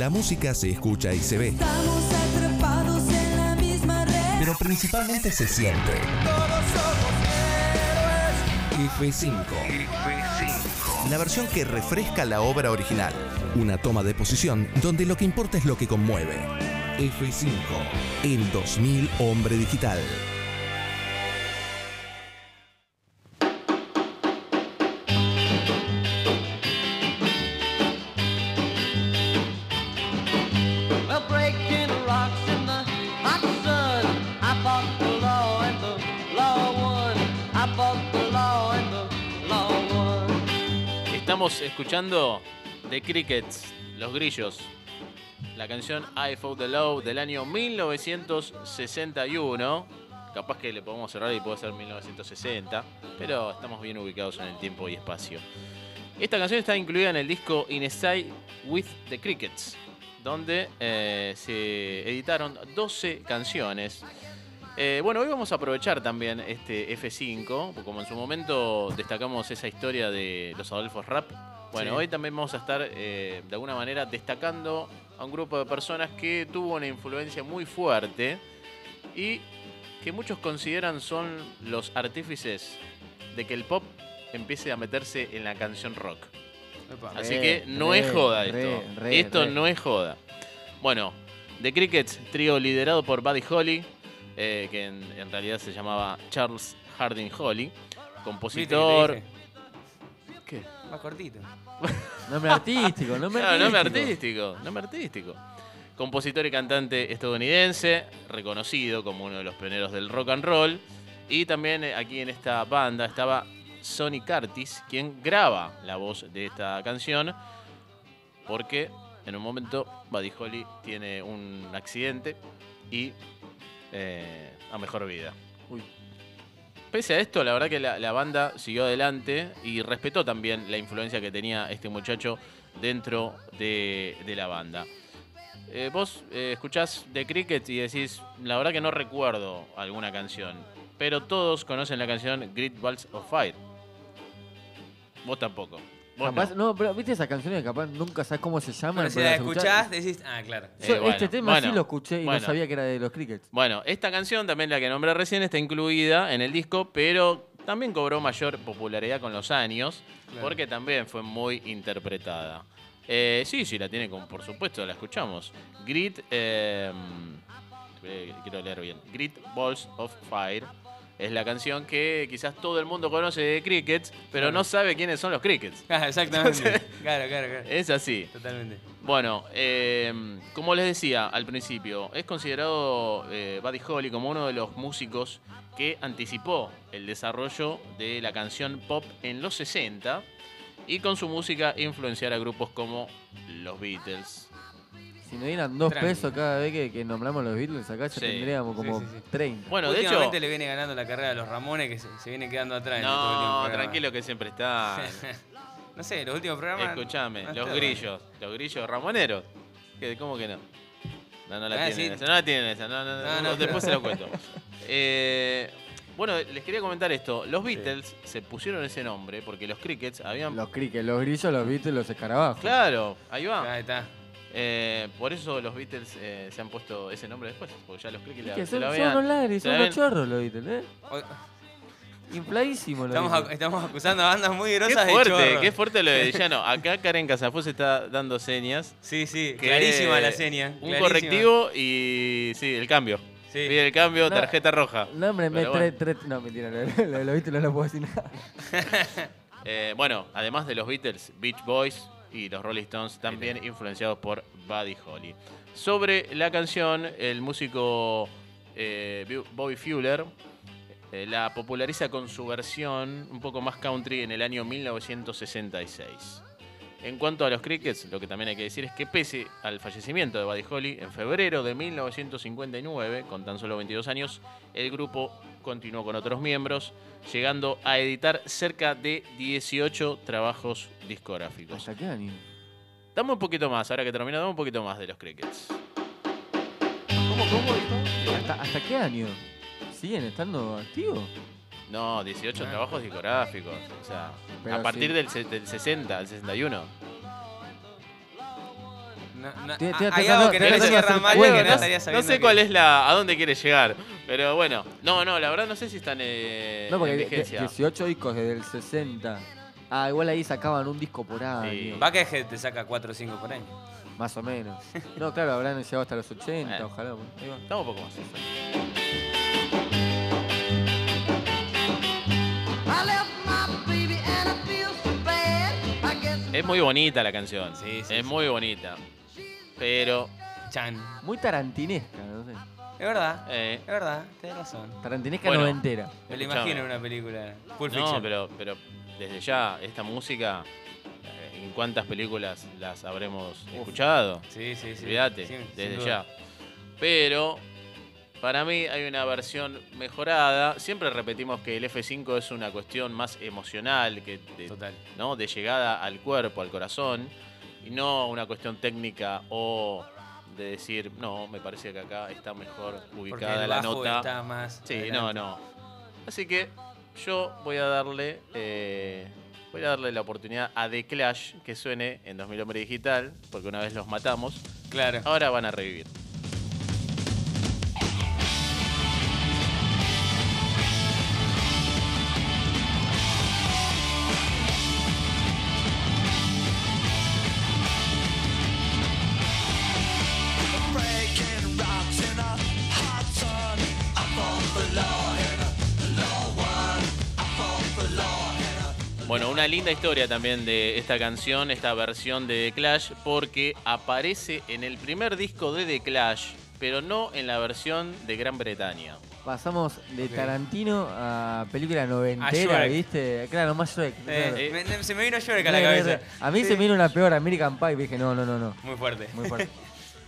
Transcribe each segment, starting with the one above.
la música se escucha y se ve, Estamos atrapados en la misma red. pero principalmente se siente. F5. La versión que refresca la obra original. Una toma de posición donde lo que importa es lo que conmueve. F5. El 2000 Hombre Digital. Estamos escuchando The Crickets, Los Grillos, la canción I Fought the Law del año 1961. Capaz que le podemos cerrar y puede ser 1960, pero estamos bien ubicados en el tiempo y espacio. Esta canción está incluida en el disco Inside with the Crickets, donde eh, se editaron 12 canciones. Eh, bueno, hoy vamos a aprovechar también este F5, porque como en su momento destacamos esa historia de los Adolfos Rap. Bueno, Sí. hoy también vamos a estar eh, de alguna manera destacando a un grupo de personas que tuvo una influencia muy fuerte y que muchos consideran son los artífices de que el pop empiece a meterse en la canción rock. Epa. Así Re, que no re, es joda esto. re, esto no es joda. Bueno, The Crickets, trío liderado por Buddy Holly, eh, que en, en realidad se llamaba Charles Harding Holly, ¿Viste que te compositor. ¿Qué? Más cortito. Nombre artístico, nombre Claro, nombre artístico. artístico, nombre artístico. Compositor y cantante estadounidense, reconocido como uno de los pioneros del rock and roll. Y también eh, aquí en esta banda estaba Sonny Curtis, quien graba la voz de esta canción, porque en un momento Buddy Holly tiene un accidente y eh, a mejor vida. Uy. Pese a esto, la verdad que la, la banda siguió adelante y respetó también la influencia que tenía este muchacho dentro de, de la banda. Eh, vos eh, escuchás The Cricket y decís, la verdad que no recuerdo alguna canción, pero todos conocen la canción Great Balls of Fire. Vos tampoco. Capaz, no. no. pero viste esas canciones que capaz nunca sabes cómo se llaman. Bueno, si pero la escuchás, decís, ah, claro. Yo Eh, bueno, este tema bueno, sí lo escuché y bueno. no sabía que era de los Crickets. Bueno, esta canción, también la que nombré recién, está incluida en el disco, pero también cobró mayor popularidad con los años, Claro. porque también fue muy interpretada. Eh, sí, sí, la tiene, como, por supuesto, la escuchamos. Grit, eh, eh, quiero leer bien. Grit Balls of Fire es la canción que quizás todo el mundo conoce de Crickets, pero Claro. no sabe quiénes son los Crickets. Ah, exactamente. claro, claro, claro. Es así. Totalmente. Bueno, eh, como les decía al principio, es considerado eh, Buddy Holly como uno de los músicos que anticipó el desarrollo de la canción pop en los 60 y con su música influenciar a grupos como los Beatles. Si nos dieran dos pesos cada vez que, que nombramos los Beatles, acá ya Sí. tendríamos como Sí, sí, sí. 30. Bueno, de hecho... Últimamente le viene ganando la carrera a los Ramones que se, se viene quedando atrás. en últimos No, tranquilo que siempre está. No sé, los últimos programas. Escúchame, no los está grillos, los grillos ramoneros. ¿Qué, ¿Cómo que no? No, no la Ah, tienen sí. esa, no la tienen esa, no, no, No, no, no. después se lo cuento. Eh, bueno, les quería comentar esto. Los Beatles se pusieron ese nombre porque los Crickets habían... Los Crickets, los grillos, los Beatles, los escarabajos. Claro, ahí va. Ahí está. Eh, por eso los Beatles eh, se han puesto ese nombre después, porque ya los Crickets la- que se son, lo son unos ladris, son la unos chorros los Beatles, ¿eh? Los Estamos, Beatles. estamos acusando a bandas muy Qué grosas de fuerte, chorro. qué fuerte lo de Villano. Acá Karen Casafós está dando señas. Sí, sí, que clarísima la seña. Un clarísima. correctivo y sí, el cambio. Sí. Pide el cambio, No. tarjeta roja. No, hombre, me tre, bueno. tre- No, mentira, lo, de- lo los Beatles no lo puedo decir nada. Eh, bueno, además de los Beatles, Beach Boys y los Rolling Stones, también influenciados por Buddy Holly. Sobre la canción, el músico eh, Bobby Fuller eh, la populariza con su versión un poco más country en el año 1966. En cuanto a los Crickets, lo que también hay que decir es que pese al fallecimiento de Buddy Holly en febrero de 1959, con tan solo 22 años, el grupo continuó con otros miembros, llegando a editar cerca de 18 trabajos discográficos. ¿Hasta qué año? Dame un poquito más, ahora que termino, dame un poquito más de los Crickets. ¿Cómo, cómo? ¿Hasta, hasta qué año? ¿Siguen estando activos? No, 18 trabajos discográficos. O sea, Pero a partir sí. del, del 60, del 61. No, no, Estoy- estoy hay tratando- algo que no estoy le tratando de cierra hacer mal y cuenta. que no no, estaría no sabiendo sé que- cuál es la. a dónde quiere llegar. Pero bueno. No, no, la verdad no sé si están eh, No, porque en vigencia. 18 discos desde el 60. Ah, igual ahí sacaban un disco por año. Sí. Buckethead te saca 4 o 5 por año. Más o menos. No, claro, habrán llegado hasta los 80, Bueno. ojalá. bueno, va. Estamos un poco más. Es muy bonita la canción. Sí, sí, es sí. muy bonita. Pero. Chan. Muy tarantinesca, no sé. Es verdad, eh, es verdad, tenés razón. Tarantinesca Bueno. Me noventera. lo Escuchame. imagino en una película. Pulp no, Fiction. pero, pero desde ya, esta música. eh, ¿En cuántas películas las habremos escuchado? Sí, sí, sí. Olvídate, Sí, sin desde duda. ya. Pero para mí hay una versión mejorada. Siempre repetimos que el F5 es una cuestión más emocional, que de, Total. ¿no? de llegada al cuerpo, al corazón, y no una cuestión técnica o de decir, no, me parece que acá está mejor ubicada el la bajo nota. está más. Sí, adelante. no, no. Así que yo voy a darle eh, voy a darle la oportunidad a The Clash que suene en 2000 Hombre Digital, porque una vez los matamos, Claro. ahora van a revivir. Bueno, una linda historia también de esta canción, esta versión de The Clash, porque aparece en el primer disco de The Clash, pero no en la versión de Gran Bretaña. Pasamos de. Tarantino a película A noventera, Shrek. ¿viste? Claro, más Shrek. Eh, claro. eh, me- me- se me vino Shrek a la cabeza. A mí Sí. se me vino una peor, American Pie, dije, no, no, no, no. Muy fuerte. Muy fuerte.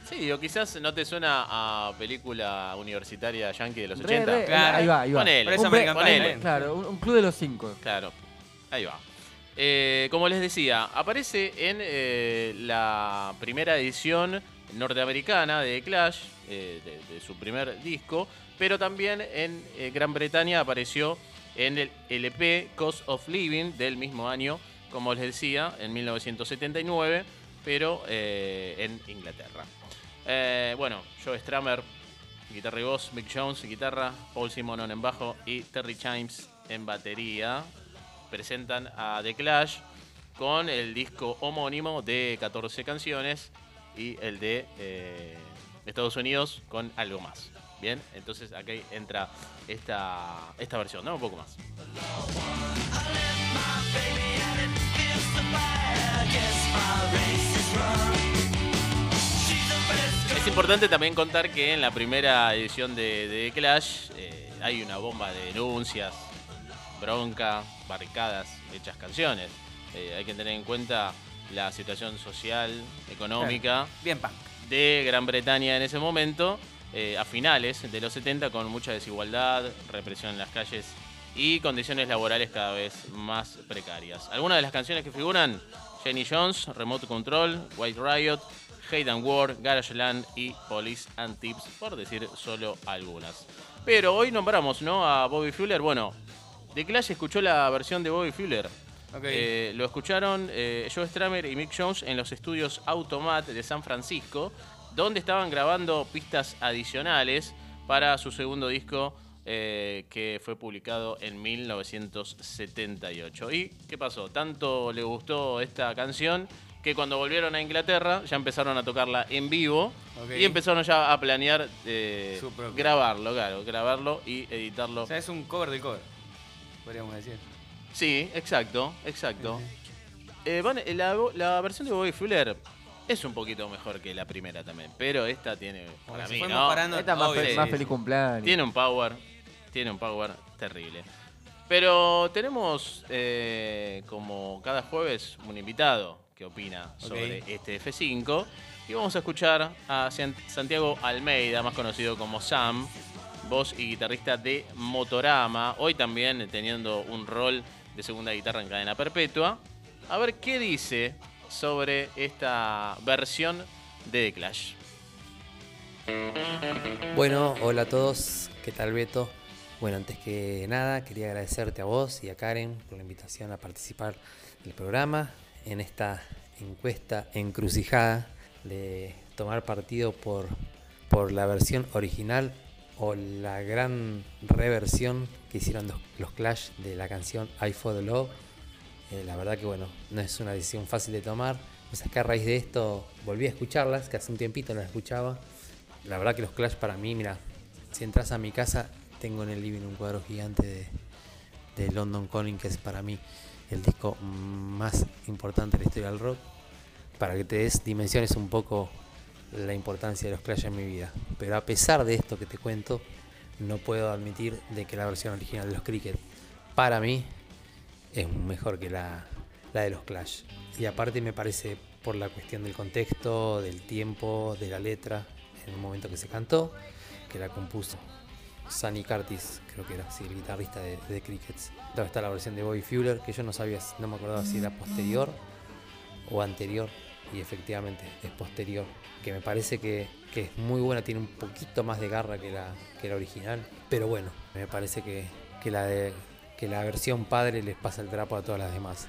Sí, o quizás no te suena a película universitaria yankee de los Re, 80. re, Claro. ahí va, ahí va. Ponele, Por eso Un bre- American Pie, ponele. bien. Claro, un, un club de los cinco. Claro, ahí va. Eh, como les decía, aparece en eh, la primera edición norteamericana de Clash, eh, de, su primer disco, pero también en Gran Bretaña apareció en el LP Cost of Living del mismo año, como les decía, en 1979, pero en Inglaterra. Bueno, Joe Stramer, guitarra y voz, Mick Jones, guitarra, Paul Simonon en bajo y Terry Chimes en batería presentan a The Clash con el disco homónimo de 14 canciones y el de eh, Estados Unidos con algo más. Bien, entonces aquí entra esta, esta versión, ¿no? Un poco más. Es importante también contar que en la primera edición de, de The Clash eh, hay una bomba de denuncias, bronca, barricadas, hechas canciones. Eh, hay que tener en cuenta la situación social, económica Bien punk. de Gran Bretaña en ese momento, eh, a finales de los 70, con mucha desigualdad, represión en las calles y condiciones laborales cada vez más precarias. Algunas de las canciones que figuran, Jenny Jones, Remote Control, White Riot, Hate and War, Garage Land y Police and Tips, por decir solo algunas. Pero hoy nombramos ¿no? a Bobby Fuller. Bueno, The Clash escuchó la versión de Bobby Fuller. Eh, lo escucharon eh, Joe Stramer y Mick Jones en los estudios Automat de San Francisco, donde estaban grabando pistas adicionales para su segundo disco eh, que fue publicado en 1978. ¿Y qué pasó? Tanto le gustó esta canción que cuando volvieron a Inglaterra ya empezaron a tocarla en vivo y empezaron ya a planear eh, grabarlo, claro, grabarlo y editarlo. O sea, es un cover del cover. Podríamos decir. Sí, exacto, exacto. Eh, Van, eh, la, la versión de Bobby Fuller es un poquito mejor que la primera también, pero esta tiene, para mí, ¿no? mejorando. Esta es más, fe- más feliz cumpleaños. Tiene un power, tiene un power terrible. Pero tenemos, eh, como cada jueves, un invitado que opina sobre este F5. Y vamos a escuchar a San- Santiago Almeida, más conocido como Sam, voz y guitarrista de Motorama. Hoy también teniendo un rol de segunda guitarra en cadena perpetua. A ver qué dice sobre esta versión de The Clash. Bueno, hola a todos, ¿qué tal Beto? Bueno, antes que nada quería agradecerte a vos y a Karen por la invitación a participar del programa en esta encuesta encrucijada de tomar partido por, por la versión original o la gran reversión que hicieron los, Clash de la canción I For The Love. Eh, la verdad que bueno, no es una decisión fácil de tomar. O sea, que a raíz de esto volví a escucharlas, que hace un tiempito no las escuchaba. La verdad que los Clash para mí, mira, si entras a mi casa, tengo en el living un cuadro gigante de, de London Calling, que es para mí el disco más importante de la historia del rock. Para que te des dimensiones un poco la importancia de los Clash en mi vida. Pero a pesar de esto que te cuento, no puedo admitir de que la versión original de los Cricket, para mí, es mejor que la, la de los Clash. Y aparte me parece por la cuestión del contexto, del tiempo, de la letra, en el momento que se cantó, que la compuso Sunny Curtis, creo que era así, el guitarrista de, de Crickets. Luego está la versión de Bobby Fuller, que yo no sabía, no me acordaba si era posterior o anterior, y efectivamente es posterior, que me parece que, que es muy buena, tiene un poquito más de garra que la, que la original, pero bueno, me parece que, que la de, que la versión padre les pasa el trapo a todas las demás.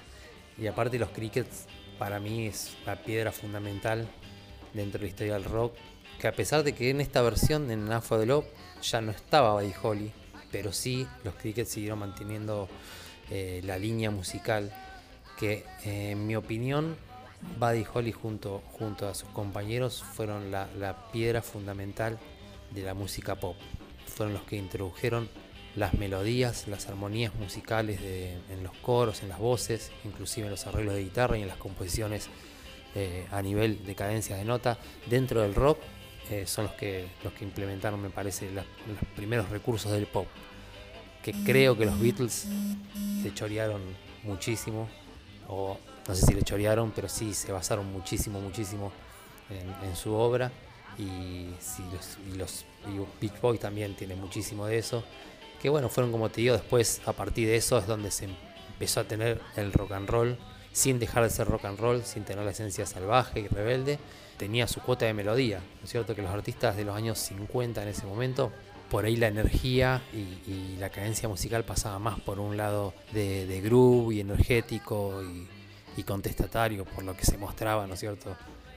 Y aparte los Crickets para mí es la piedra fundamental dentro de la historia del rock, que a pesar de que en esta versión, en Afro de Love, ya no estaba Buddy Holly, pero sí los Crickets siguieron manteniendo eh, la línea musical que en mi opinión Buddy Holly junto, junto a sus compañeros fueron la, la piedra fundamental de la música pop. Fueron los que introdujeron las melodías, las armonías musicales en los coros, en las voces, inclusive en los arreglos de guitarra y en las composiciones eh, a nivel de cadencia de nota dentro del rock. eh, son los que, los que implementaron, me parece, los primeros recursos del pop. Que creo que los Beatles se chorearon muchísimo, o no sé si le chorearon, pero sí se basaron muchísimo, muchísimo en, en su obra. Y, sí, los, y los y Beach Boys también tienen muchísimo de eso. Que bueno, fueron como te digo, después a partir de eso es donde se empezó a tener el rock and roll, sin dejar de ser rock and roll, sin tener la esencia salvaje y rebelde. Tenía su cuota de melodía, ¿no es cierto? Que los artistas de los años 50 en ese momento, por ahí la energía y, y la cadencia musical pasaba más por un lado de, de groove y energético y, y contestatario, por lo que se mostraba, ¿no es cierto?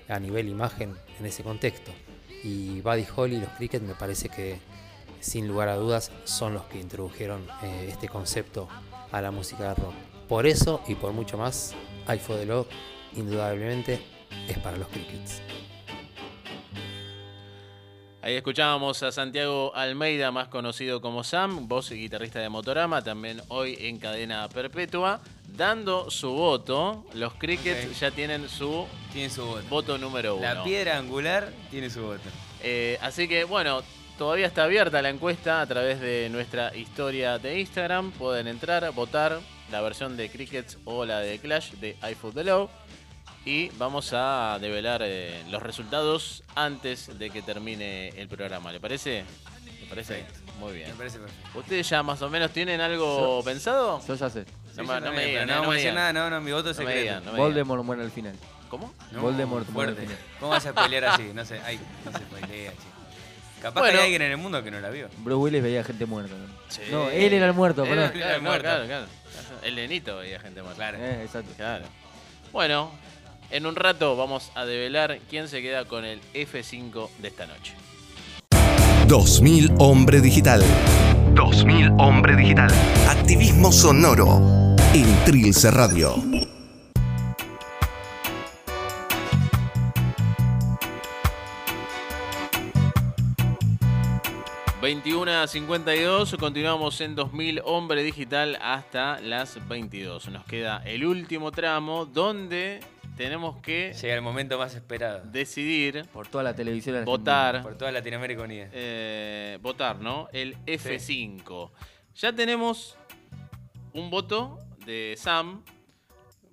A nivel imagen en ese contexto. Y Buddy Holly y los Cricket me parece que sin lugar a dudas son los que introdujeron eh, este concepto a la música de rock. Por eso y por mucho más, I For The Love indudablemente es para los Crickets. Ahí escuchábamos a Santiago Almeida, más conocido como Sam, voz y guitarrista de Motorama, también hoy en cadena perpetua, dando su voto. Los Crickets ya tienen su Tiene su voto. voto número uno. La piedra angular tiene su voto. Eh, así que bueno, todavía está abierta la encuesta a través de nuestra historia de Instagram. Pueden entrar, votar la versión de Crickets o la de Clash de iFood the Low. Y vamos a develar eh, los resultados antes de que termine el programa. ¿Le parece? ¿Le parece? Perfecto. Muy bien. Me parece perfecto. ¿Ustedes ya más o menos tienen algo pensado? Yo ya sé. No, Sí, me- no me digan, no no decir nada, no, no, mi voto es me secreto. digan, me. Voldemort muere al final. ¿Cómo? No, Voldemort muere al final. ¿Cómo vas a pelear así? No sé, ay, no se pelea, chico. Capaz Bueno. que hay alguien en el mundo que no la vio. Bruce Willis veía gente muerta. ¿no? Sí. No, él era el muerto, Él perdón. claro, el no, muerto. claro, claro. El nenito veía gente muerta. Claro. Eh, exacto. Claro. Bueno, en un rato vamos a develar quién se queda con el F5 de esta noche. 2000 Hombre Digital. 2000 Hombre Digital. Activismo sonoro en Trilce Radio. 21 a 52, continuamos en 2000 Hombre Digital hasta las 22. Nos queda el último tramo donde tenemos que Llega el momento más esperado. decidir, Por toda la televisión argentina. votar, Por toda Latinoamérica Unida. eh, votar, ¿no? El F5. Ya tenemos un voto de Sam,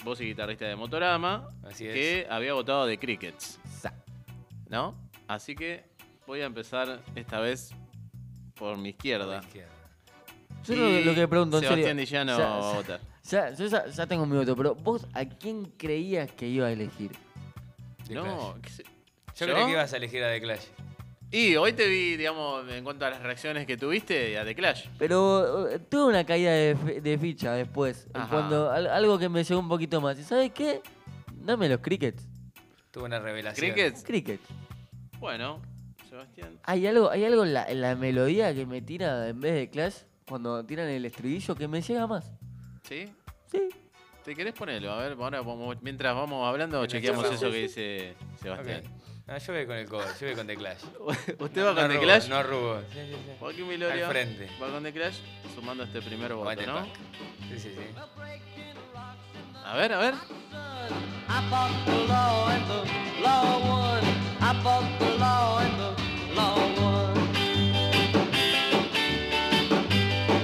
voz y guitarrista de Motorama, Así es. que había votado de Crickets, Sa- ¿no? Así que voy a empezar esta vez por mi izquierda. Izquierda. Yo lo, Y lo que pregunto, en Sebastián serio. Dillano ya- va a votar. Ya, yo ya, ya tengo mi voto, pero vos, ¿a quién creías que iba a elegir? The No, Clash. qué sé- Yo, ¿Yo? creí que ibas a elegir a The Clash. Y hoy te vi, digamos, en cuanto a las reacciones que tuviste a The Clash. Pero eh, tuve una caída de, de ficha después. Ajá. Cuando al- algo que me llegó un poquito más. ¿Y sabes qué? Dame los crickets. Tuvo una revelación. ¿Cricket? Cricket. Bueno, Sebastián. Hay algo, hay algo en la, en la melodía que me tira en vez de Clash cuando tiran el estribillo que me llega más. ¿Sí? Sí. ¿Te querés ponerlo? A ver, ahora vamos- mientras vamos hablando, Mientras chequeamos charlamos. eso que dice Ok. No, yo voy con el cover, yo voy con The Clash. ¿Usted va no con The rubo, Clash? No rubo. Sí, sí, sí. Joaquín Milorio Al frente. va con The Clash, sumando este primer voto, ¿no? Sí, sí, sí. A ver, a ver.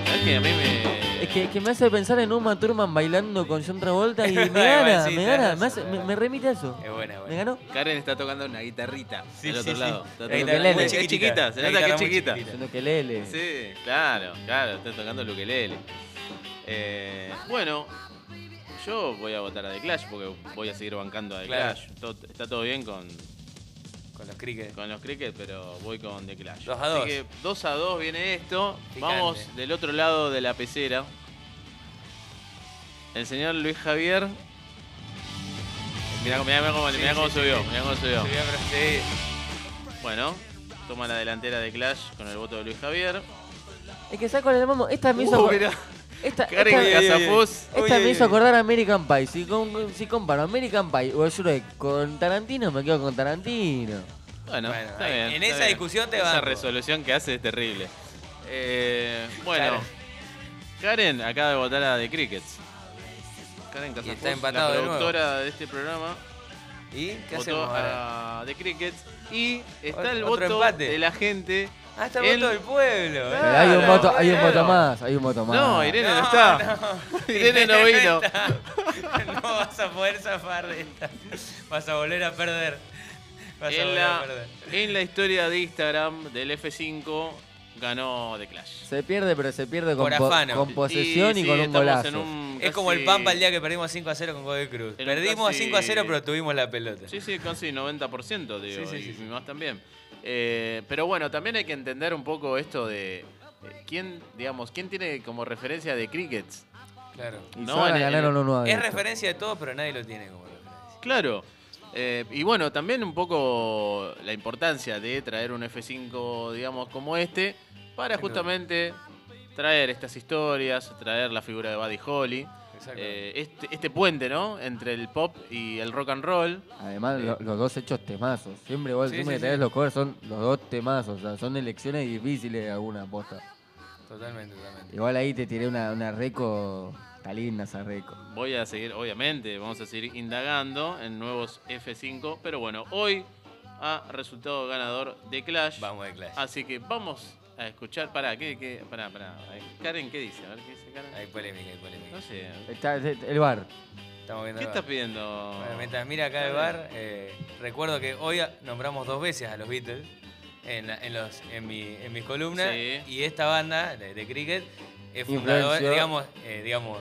¿Sabes que a mí me. Es que, que me hace pensar en Uma Thurman bailando con John Travolta y me gana, sí, me gana, me, hace- me, me remite a eso. Es buena, es ¿Me ganó? Karen está tocando una guitarrita Sí, del otro sí. lado. Está La tocando- guitarra muy es chiquita, se nota que es chiquita. chiquitita. Haciendo que lele. Sí, claro, claro, está tocando el ukelele. Eh, bueno, yo voy a votar a The Clash porque voy a seguir bancando a The. Clash. Todo- está todo bien con, Con los cricket. con los cricket, pero voy con The Clash. Dos a Así dos. que 2 a 2 viene esto. Picante. Vamos del otro lado de la pecera. El señor Luis Javier. Mirá, mirá cómo, Sí, mirá cómo sí, subió, mirá cómo subió. Bueno, toma la delantera de Clash con el voto de Luis Javier. Es que saco el mamo. Esta me hizo. Uh, esta Karen esta- me hizo acordar a American Pie. Si, con- si comparo American Pie o Shrek con Tarantino, me quedo con Tarantino. Bueno, Bueno, está bien, en está esa bien. discusión te Esa banco. resolución que hace es terrible. Eh, bueno, Claro. Karen acaba de votar a The Crickets. Karen Casafos, está empatado la de nuevo. productora de, este programa, ¿Y qué votó hacemos ahora? a The Crickets. Y está Otro- el otro voto empate. de la gente. Ah, está el el- voto del pueblo. Claro, Pero hay un voto, hay un voto más, hay un voto más. No, Irene no, No, está. Irene no vino. no vas a poder zafar de esta. Vas a volver a perder. Vas a En volver la, a perder. en la historia de Instagram del F5 ganó The Clash. Se pierde, pero se pierde con, Por po- afano. con posesión y, sí, con un golazo. en un Es como el Pampa el día que perdimos 5 a 0 con Godoy Cruz. En Perdimos casi- 5 a 0, pero tuvimos la pelota. Sí, sí, casi 90%, digo, Sí, sí, y sí. más también. Eh, pero bueno, también hay que entender un poco esto de eh, quién, digamos, quién tiene como referencia de crickets. Claro. Y No, en el- ganaron uno a Es esto. referencia de todo, pero nadie lo tiene como referencia. Claro. Eh, y bueno, también un poco la importancia de traer un F5, digamos, como este, para justamente traer estas historias, traer la figura de Buddy Holly, Exacto. eh, este, este puente, ¿no? Entre el pop y el rock and roll. Además, lo- los dos hechos temazos. Siempre, igual, Sí, siempre sí, que tenés sí. los covers son los dos temazos. O sea, son elecciones difíciles de alguna aposta. Totalmente, totalmente. Igual ahí te tiré una, una reco. Está linda esa reco. Voy a seguir, obviamente, vamos a seguir indagando en nuevos F5, pero bueno, hoy ha resultado ganador de Clash. Vamos de Clash. Así que vamos a escuchar. Pará, ¿qué, qué? Pará, pará. Karen, ¿qué dice? A ver, ¿qué dice Karen? Hay polémica, hay polémica. No sé. Está el bar. Estamos viendo ¿Qué estás pidiendo? Bueno, mientras mira acá el bar, eh, recuerdo que hoy nombramos dos veces a los Beatles en, la- en los, en, mi, en mis columnas Sí. y esta banda de, de cricket es fundadora, Influenció. digamos, eh, digamos,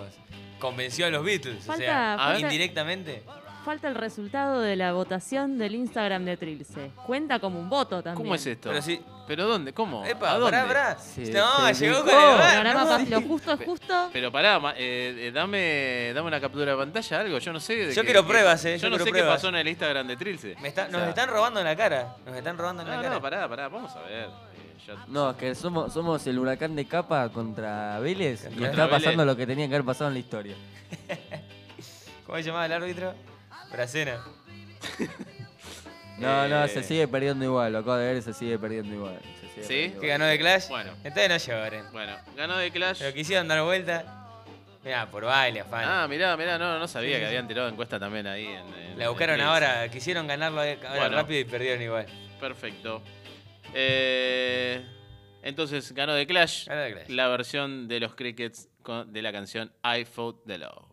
convenció a los Beatles. Falta- o sea, falta- indirectamente. Falta el resultado de la votación del Instagram de Trilce. Cuenta como un voto también. ¿Cómo es esto? Pero sí. ¿pero dónde? ¿Cómo? Epa, ¿A dónde? pará, pará. No, se llegó con el no. lo justo es justo. Pero pará, eh, eh, dame, dame una captura de pantalla, algo. Yo no sé. de Yo quiero pruebas, eh, Yo, yo no sé qué pasó en el Instagram de Trilce. Me está- O nos sea, están robando en la cara. Nos están robando en la No, cara. no, pará, pará. Vamos a ver. Ya- No, es que somos, somos el huracán de capa contra Vélez y Contra está Vélez. pasando lo que tenía que haber pasado en la historia. ¿Cómo se llamaba el árbitro? Bracena. No, no, Eh, se sigue perdiendo igual. Lo acabo de ver, se sigue perdiendo igual. se sigue ¿Sí? perdiendo ¿Qué igual. ganó de Clash? Bueno. Entonces no llevaron. Bueno, ganó de Clash. Pero quisieron dar vuelta. Mirá, por baile, afán. Ah, mirá, mirá, no, no sabía Sí, que sí, habían tirado encuesta también ahí. En, en- La buscaron en ahora, quisieron ganarlo ahora Bueno. rápido y perdieron igual. Perfecto. Eh, entonces ganó de Clash, Ganó The Clash. la versión de los Crickets con- de la canción I Fought the Law.